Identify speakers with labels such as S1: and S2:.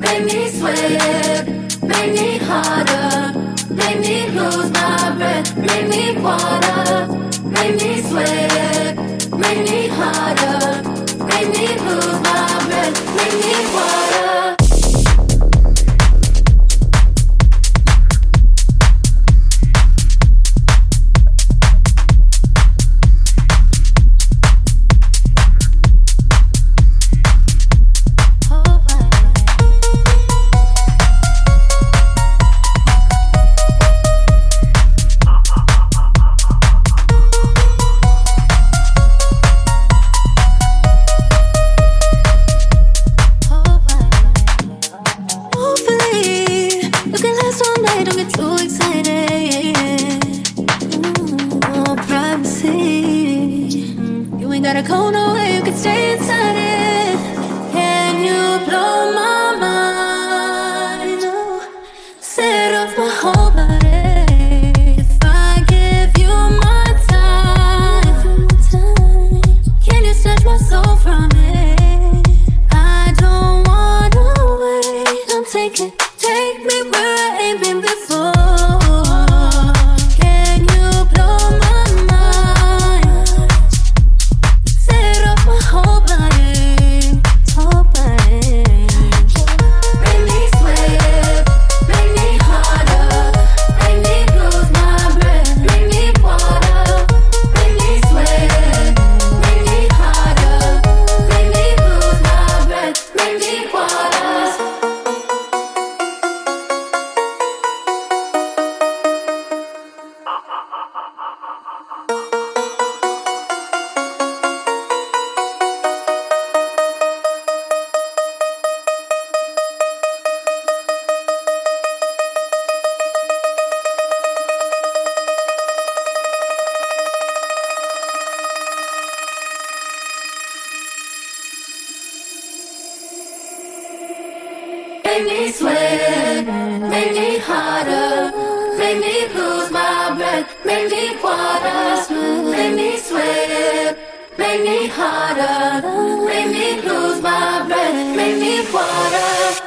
S1: make me sweat, make me harder, make me lose my breath, make me water, make me sweat, make me harder, make me lose my breath, make me water. Make me sweat, make me harder, make me lose my breath, make me water, make me sweat, make me harder, make me lose my breath, make me water.